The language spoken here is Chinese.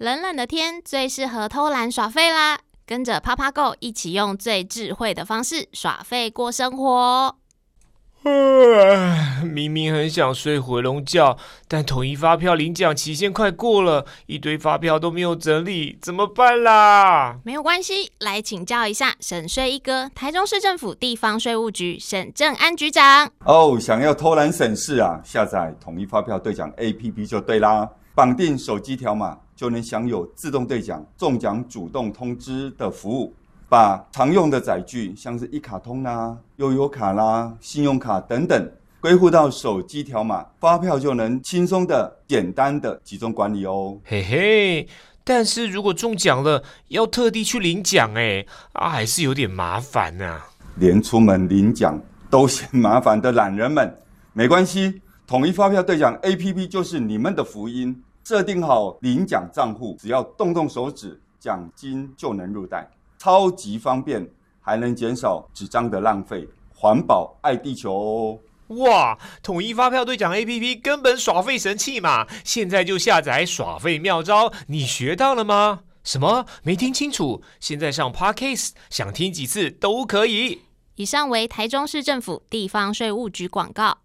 冷冷的天最适合偷懒耍废啦！跟着趴趴 Go 一起用最智慧的方式耍废过生活。明明很想睡回笼觉，但统一发票领奖期限快过了，一堆发票都没有整理，怎么办啦？没有关系，来请教一下省税一哥，台中市政府地方税务局沈正安局长。哦，想要偷懒省事啊？下载统一发票兑奖 APP 就对啦，绑定手机条码就能享有自动兑奖、中奖主动通知的服务。把常用的载具，像是一卡通啦、啊、悠游卡啦、信用卡等等，归户到手机条码，发票就能轻松的、简单的集中管理哦。嘿嘿，但是如果中奖了，要特地去领奖，哎，啊，还是有点麻烦呐、啊。连出门领奖都嫌麻烦的懒人们，没关系，统一发票兑奖 APP 就是你们的福音。设定好领奖账户，只要动动手指，奖金就能入袋。超级方便，还能减少纸张的浪费，环保爱地球哦！哇，统一发票兑奖 APP 根本耍废神器嘛！现在就下载耍废妙招，你学到了吗？什么？没听清楚？现在上 Podcast，想听几次都可以。以上为台中市政府地方税务局广告。